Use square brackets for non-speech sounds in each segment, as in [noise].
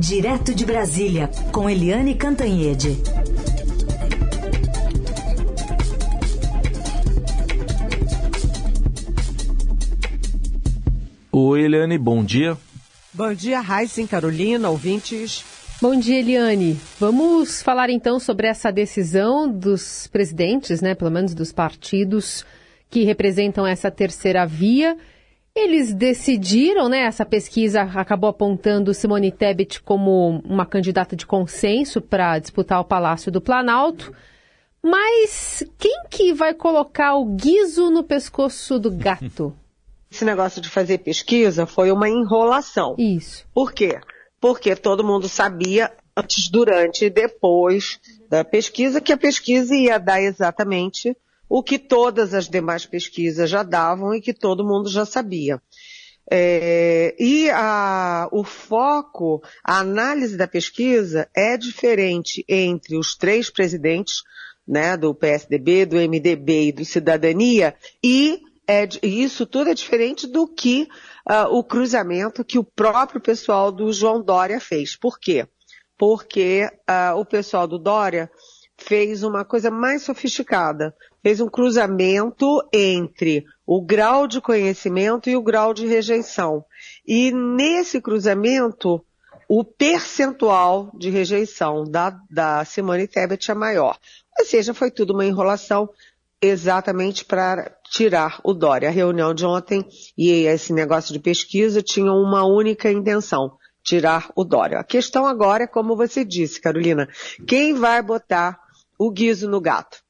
Direto de Brasília, com Eliane Cantanhede. Oi, Eliane, bom dia. Bom dia, Raíssen, Carolina, ouvintes. Bom dia, Eliane. Vamos falar então sobre essa decisão dos presidentes, né, pelo menos dos partidos que representam essa terceira via eles decidiram, né? Essa pesquisa acabou apontando Simone Tebet como uma candidata de consenso para disputar o Palácio do Planalto. Mas quem que vai colocar o guiso no pescoço do gato? [laughs] Esse negócio de fazer pesquisa foi uma enrolação. Isso. Por quê? Porque todo mundo sabia antes, durante e depois da pesquisa que a pesquisa ia dar exatamente o que todas as demais pesquisas já davam e que todo mundo já sabia. É, e a, o foco, a análise da pesquisa é diferente entre os três presidentes, né, do PSDB, do MDB e do Cidadania, e é, isso tudo é diferente do que uh, o cruzamento que o próprio pessoal do João Dória fez. Por quê? Porque uh, o pessoal do Dória fez uma coisa mais sofisticada. Fez um cruzamento entre o grau de conhecimento e o grau de rejeição. E nesse cruzamento, o percentual de rejeição da, da Simone Tebet é maior. Ou seja, foi tudo uma enrolação exatamente para tirar o Dória. A reunião de ontem e esse negócio de pesquisa tinham uma única intenção, tirar o Dória. A questão agora é como você disse, Carolina, quem vai botar o guiso no gato.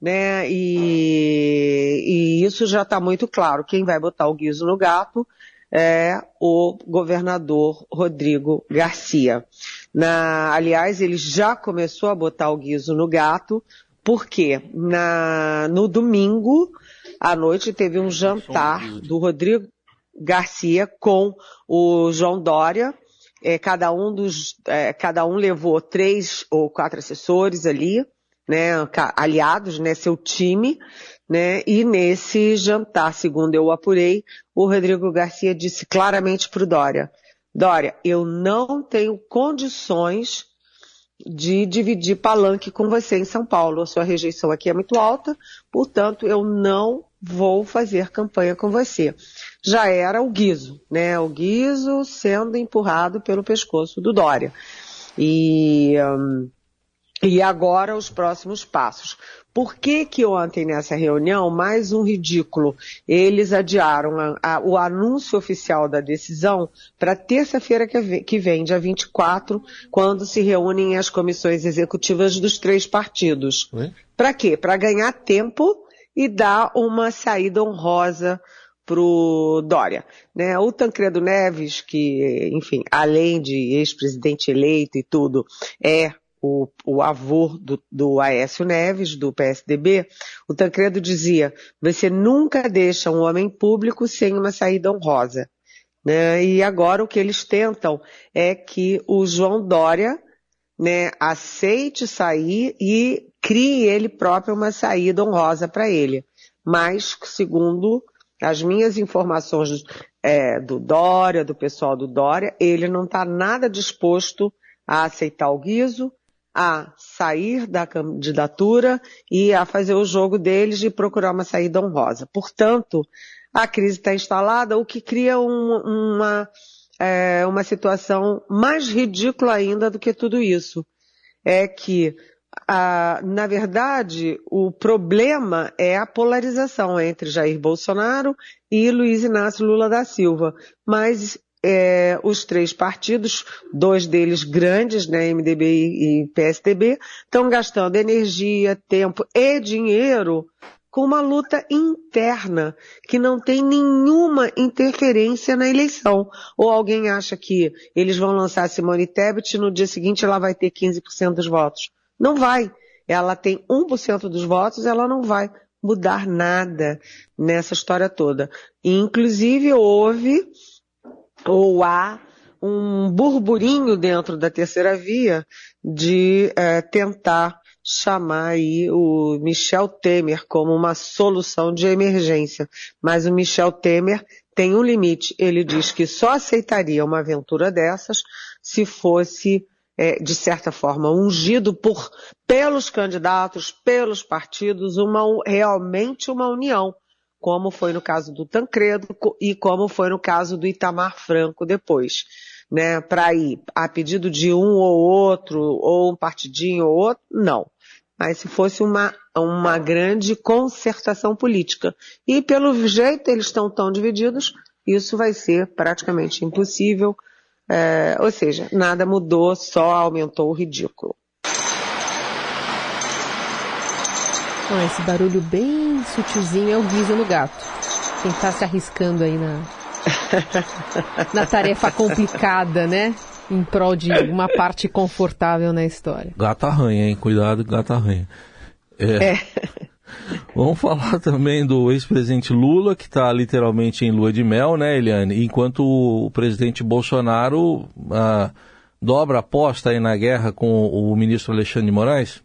Né? E, e isso já está muito claro. Quem vai botar o guiso no gato é o governador Rodrigo Garcia. Na, aliás, ele já começou a botar o guiso no gato, porque na, no domingo à noite teve um jantar do Rodrigo Garcia com o João Dória. É, cada um dos, é, cada um levou três ou quatro assessores ali né, aliados, né, seu time, né, e nesse jantar, segundo eu apurei, o Rodrigo Garcia disse claramente para o Dória, Dória, eu não tenho condições de dividir palanque com você em São Paulo. A sua rejeição aqui é muito alta, portanto, eu não vou fazer campanha com você. Já era o Guizo, né? O Guizo sendo empurrado pelo pescoço do Dória. E um, e agora os próximos passos. Por que que ontem nessa reunião, mais um ridículo, eles adiaram a, a, o anúncio oficial da decisão para terça-feira que, que vem, dia 24, quando se reúnem as comissões executivas dos três partidos. Para quê? Para ganhar tempo e dar uma saída honrosa pro Dória. Né? O Tancredo Neves, que, enfim, além de ex-presidente eleito e tudo, é o, o avô do, do Aécio Neves, do PSDB, o Tancredo dizia, você nunca deixa um homem público sem uma saída honrosa. Né? E agora o que eles tentam é que o João Dória né, aceite sair e crie ele próprio uma saída honrosa para ele. Mas, segundo as minhas informações é, do Dória, do pessoal do Dória, ele não está nada disposto a aceitar o guiso, a sair da candidatura e a fazer o jogo deles de procurar uma saída honrosa. Portanto, a crise está instalada, o que cria um, uma, é, uma situação mais ridícula ainda do que tudo isso. É que, a, na verdade, o problema é a polarização entre Jair Bolsonaro e Luiz Inácio Lula da Silva. Mas é, os três partidos, dois deles grandes, né, MDB e PSDB, estão gastando energia, tempo e dinheiro com uma luta interna que não tem nenhuma interferência na eleição. Ou alguém acha que eles vão lançar Simone Tebet e no dia seguinte ela vai ter 15% dos votos. Não vai. Ela tem 1% dos votos, ela não vai mudar nada nessa história toda. inclusive houve ou há um burburinho dentro da terceira via de é, tentar chamar aí o Michel Temer como uma solução de emergência. Mas o Michel Temer tem um limite. Ele diz que só aceitaria uma aventura dessas se fosse, é, de certa forma, ungido por, pelos candidatos, pelos partidos, uma, realmente uma união, como foi no caso do Tancredo e como foi no caso do Itamar Franco depois. Né, para ir a pedido de um ou outro, ou um partidinho ou outro, não mas se fosse uma, uma grande concertação política. E pelo jeito eles estão tão divididos, isso vai ser praticamente impossível. É, ou seja, nada mudou, só aumentou o ridículo. Ah, esse barulho bem sutilzinho é o guiso no gato. Quem está se arriscando aí na, [laughs] na tarefa complicada, né? em prol de uma parte confortável na história. Gata arranha, hein? Cuidado, gata arranha. É. é. [laughs] Vamos falar também do ex-presidente Lula, que está literalmente em lua de mel, né, Eliane? Enquanto o presidente Bolsonaro ah, dobra a aposta aí na guerra com o ministro Alexandre de Moraes?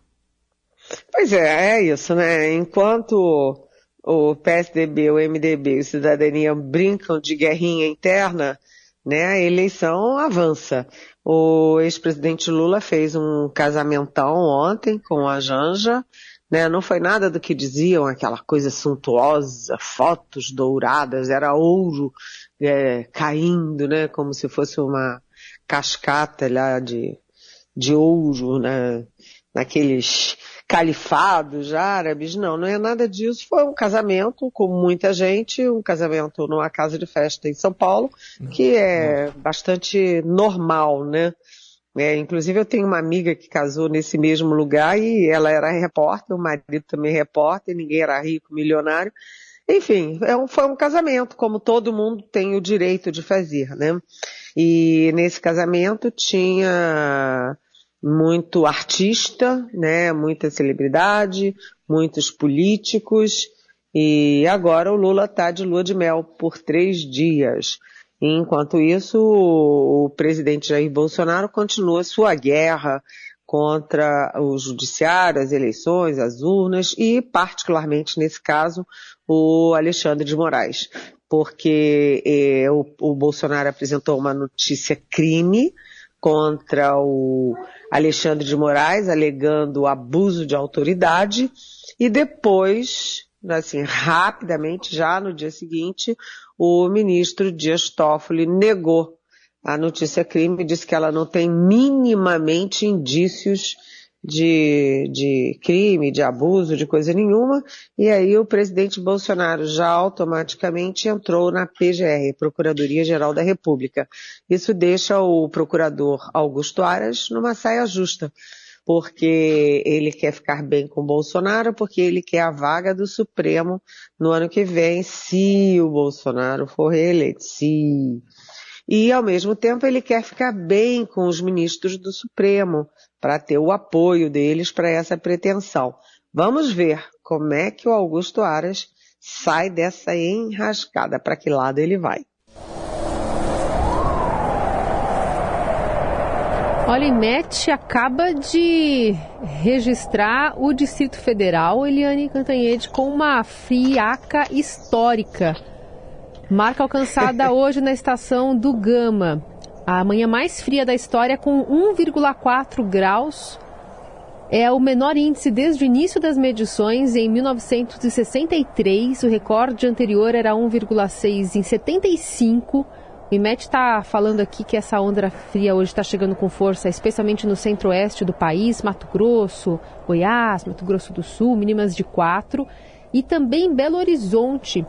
Pois é, é isso, né? Enquanto o PSDB, o MDB e o Cidadania brincam de guerrinha interna, né, a eleição avança. O ex-presidente Lula fez um casamentão ontem com a Janja, né, não foi nada do que diziam, aquela coisa suntuosa, fotos douradas, era ouro é, caindo, né, como se fosse uma cascata lá de, de ouro, né, naqueles califados árabes, não, não é nada disso. Foi um casamento com muita gente, um casamento numa casa de festa em São Paulo, que é bastante normal, né? É, inclusive eu tenho uma amiga que casou nesse mesmo lugar e ela era repórter, o marido também repórter, ninguém era rico, milionário. Enfim, é um, foi um casamento, como todo mundo tem o direito de fazer, né? E nesse casamento tinha muito artista, né, muita celebridade, muitos políticos, e agora o Lula está de lua de mel por três dias. Enquanto isso, o presidente Jair Bolsonaro continua sua guerra contra o judiciário, as eleições, as urnas e, particularmente nesse caso, o Alexandre de Moraes. Porque eh, o, o Bolsonaro apresentou uma notícia crime contra o Alexandre de Moraes, alegando abuso de autoridade, e depois, assim, rapidamente, já no dia seguinte, o ministro Dias Toffoli negou a notícia crime, disse que ela não tem minimamente indícios de, de crime, de abuso, de coisa nenhuma, e aí o presidente Bolsonaro já automaticamente entrou na PGR, Procuradoria Geral da República. Isso deixa o procurador Augusto Aras numa saia justa, porque ele quer ficar bem com Bolsonaro, porque ele quer a vaga do Supremo no ano que vem, se o Bolsonaro for reeleito. Se e, ao mesmo tempo, ele quer ficar bem com os ministros do Supremo, para ter o apoio deles para essa pretensão. Vamos ver como é que o Augusto Aras sai dessa enrascada, para que lado ele vai. Olha, IMET acaba de registrar o Distrito Federal, Eliane Cantanhede, com uma friaca histórica. Marca alcançada [laughs] hoje na estação do Gama. A manhã mais fria da história, com 1,4 graus. É o menor índice desde o início das medições em 1963. O recorde anterior era 1,6 em 75. O IMET está falando aqui que essa onda fria hoje está chegando com força, especialmente no centro-oeste do país, Mato Grosso, Goiás, Mato Grosso do Sul, mínimas de 4. E também Belo Horizonte,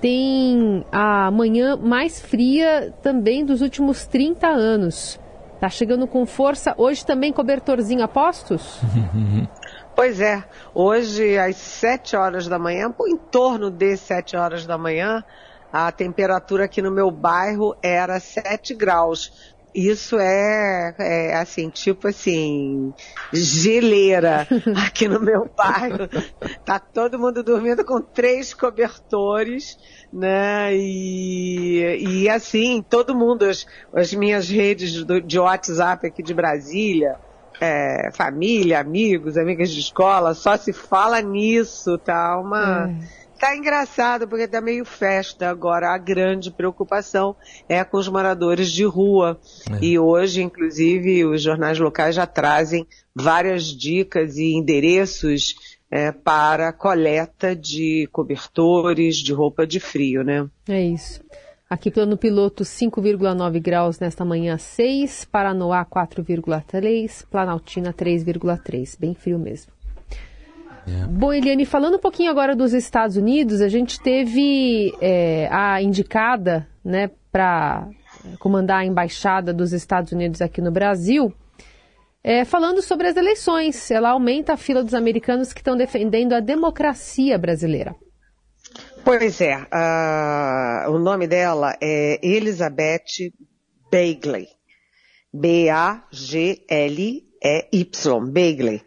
tem a manhã mais fria também dos últimos 30 anos. Tá chegando com força. Hoje também cobertorzinho a postos? [laughs] Pois é. Hoje, às 7 horas da manhã, em torno de 7 horas da manhã, a temperatura aqui no meu bairro era 7 graus. Isso é, é, assim, tipo assim, geleira [laughs] aqui no meu bairro. Tá todo mundo dormindo com três cobertores, né? E, e assim, todo mundo, as, as minhas redes do, de WhatsApp aqui de Brasília, é, família, amigos, amigas de escola, só se fala nisso, tá? Uma. É tá engraçado porque tá meio festa agora. A grande preocupação é com os moradores de rua. É. E hoje, inclusive, os jornais locais já trazem várias dicas e endereços é, para coleta de cobertores, de roupa de frio, né? É isso. Aqui plano piloto 5,9 graus nesta manhã 6, Paranoá 4,3, Planaltina 3,3, bem frio mesmo. É. Bom, Eliane, falando um pouquinho agora dos Estados Unidos, a gente teve é, a indicada né, para comandar a embaixada dos Estados Unidos aqui no Brasil, é, falando sobre as eleições. Ela aumenta a fila dos americanos que estão defendendo a democracia brasileira. Pois é, uh, o nome dela é Elizabeth Bagley. B-A-G-L-E-Y, Bagley.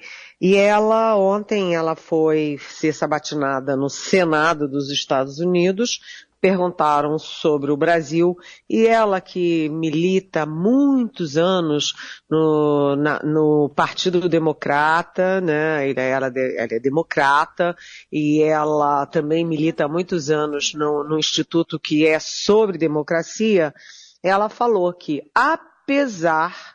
E ela, ontem, ela foi ser sabatinada no Senado dos Estados Unidos perguntaram sobre o Brasil e ela que milita muitos anos no, na, no Partido Democrata, né? Ela, ela, é democrata e ela também milita muitos anos no, no instituto que é sobre democracia. Ela falou que apesar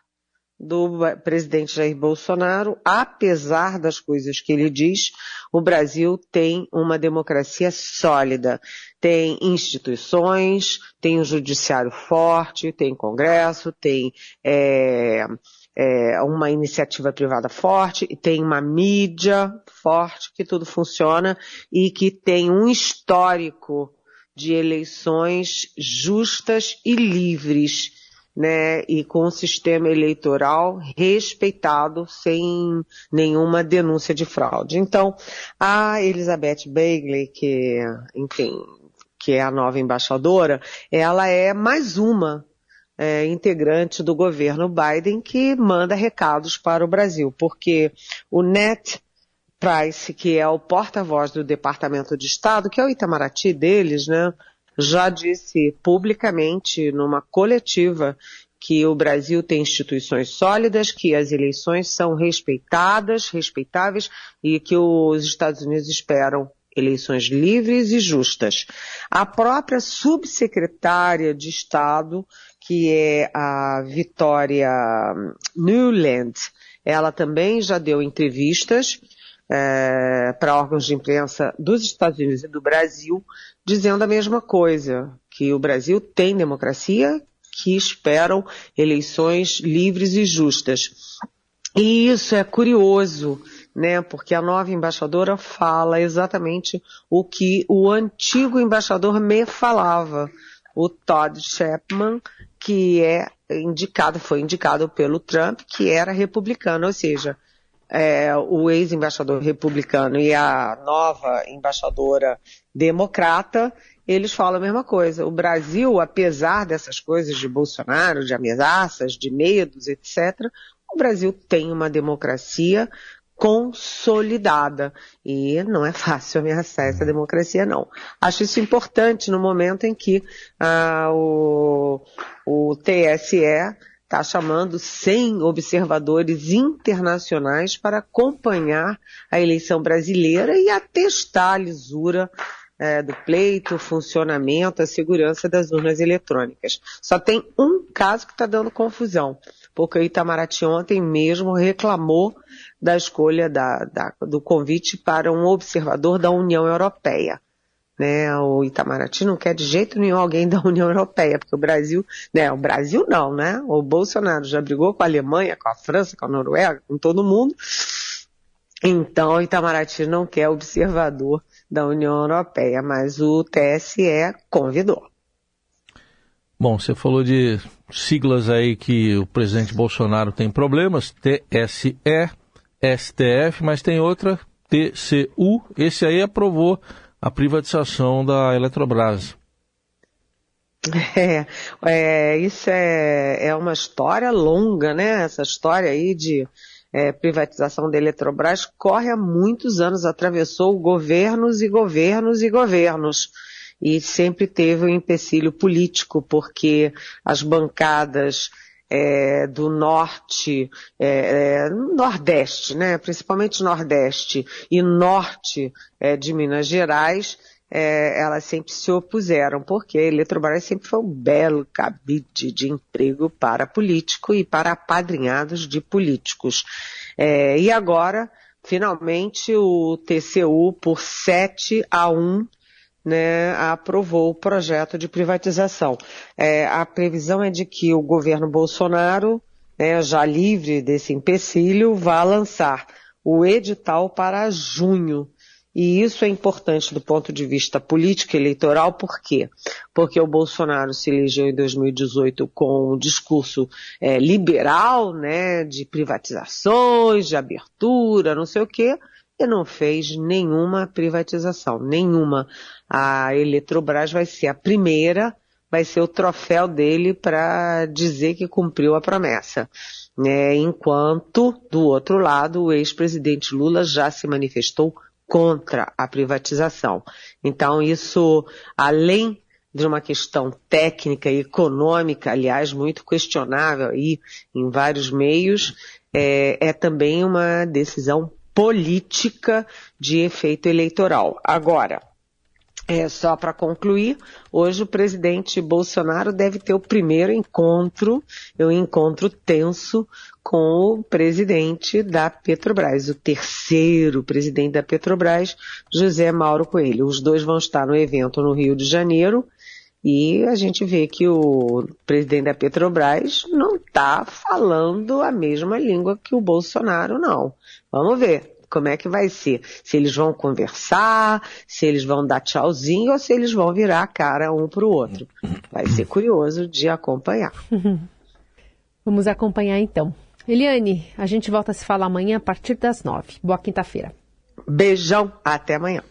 do presidente Jair Bolsonaro, apesar das coisas que ele diz, o Brasil tem uma democracia sólida. Tem instituições, tem um judiciário forte, tem congresso, tem é, é, uma iniciativa privada forte, tem uma mídia forte, que tudo funciona e que tem um histórico de eleições justas e livres né, e com um sistema eleitoral respeitado sem nenhuma denúncia de fraude. Então, a Elizabeth Bagley, que, enfim, que é a nova embaixadora, ela é mais uma é, integrante do governo Biden que manda recados para o Brasil, porque o Net Price, que é o porta-voz do Departamento de Estado, que é o Itamaraty deles, né, já disse publicamente numa coletiva que o Brasil tem instituições sólidas, que as eleições são respeitadas, respeitáveis e que os Estados Unidos esperam eleições livres e justas. A própria subsecretária de Estado, que é a Vitória Newland, ela também já deu entrevistas é, para órgãos de imprensa dos Estados Unidos e do Brasil, dizendo a mesma coisa, que o Brasil tem democracia, que esperam eleições livres e justas. E isso é curioso, né? Porque a nova embaixadora fala exatamente o que o antigo embaixador me falava, o Todd Chapman, que é indicado, foi indicado pelo Trump, que era republicano, ou seja, é, o ex-embaixador republicano e a nova embaixadora democrata, eles falam a mesma coisa. O Brasil, apesar dessas coisas de Bolsonaro, de ameaças, de medos, etc., o Brasil tem uma democracia consolidada. E não é fácil ameaçar essa democracia, não. Acho isso importante no momento em que ah, o, o TSE está chamando 100 observadores internacionais para acompanhar a eleição brasileira e atestar a lisura é, do pleito, o funcionamento, a segurança das urnas eletrônicas. Só tem um caso que está dando confusão, porque o Itamaraty ontem mesmo reclamou da escolha da, da, do convite para um observador da União Europeia né? O Itamaraty não quer de jeito nenhum alguém da União Europeia, porque o Brasil, né? O Brasil não, né? O Bolsonaro já brigou com a Alemanha, com a França, com a Noruega, com todo mundo. Então, o Itamaraty não quer observador da União Europeia, mas o TSE convidou. Bom, você falou de siglas aí que o presidente Bolsonaro tem problemas, TSE, STF, mas tem outra, TCU, esse aí aprovou a privatização da Eletrobras. [laughs] É, é isso é, é uma história longa, né? Essa história aí de é, privatização da Eletrobras corre há muitos anos, atravessou governos e governos e governos. E sempre teve um empecilho político, porque as bancadas é, do norte, é, é, nordeste, né, principalmente nordeste e norte é, de Minas Gerais, é, elas sempre se opuseram, porque a Eletrobras sempre foi um belo cabide de emprego para político e para apadrinhados de políticos. E agora, finalmente, o TCU, por 7 a 1, né, aprovou o projeto de privatização. É, a previsão é de que o governo Bolsonaro, né, já livre desse empecilho, vá lançar o edital para junho e isso é importante do ponto de vista político eleitoral, por quê? Porque o Bolsonaro se elegeu em 2018 com um discurso é, liberal, né, de privatizações, de abertura, não sei o quê, e não fez nenhuma privatização, nenhuma. A Eletrobras vai ser a primeira, vai ser o troféu dele para dizer que cumpriu a promessa. É, enquanto, do outro lado, o ex-presidente Lula já se manifestou contra a privatização. Então, isso, além de uma questão técnica e econômica, aliás, muito questionável aí em vários meios, é, é também uma decisão política de efeito eleitoral. Agora, é, só para concluir, hoje o presidente Bolsonaro deve ter o primeiro encontro, um encontro tenso com o presidente da Petrobras, o terceiro presidente da Petrobras, José Mauro Coelho. Os dois vão estar no evento no Rio de Janeiro e a gente vê que o presidente da Petrobras não está falando a mesma língua que o Bolsonaro, não. Vamos ver como é que vai ser? Se eles vão conversar, se eles vão dar tchauzinho ou se eles vão virar a cara um para o outro. Vai ser curioso de acompanhar. [laughs] Vamos acompanhar então. Eliane, a gente volta a se falar amanhã a partir das nove. Boa quinta-feira. Beijão, até amanhã.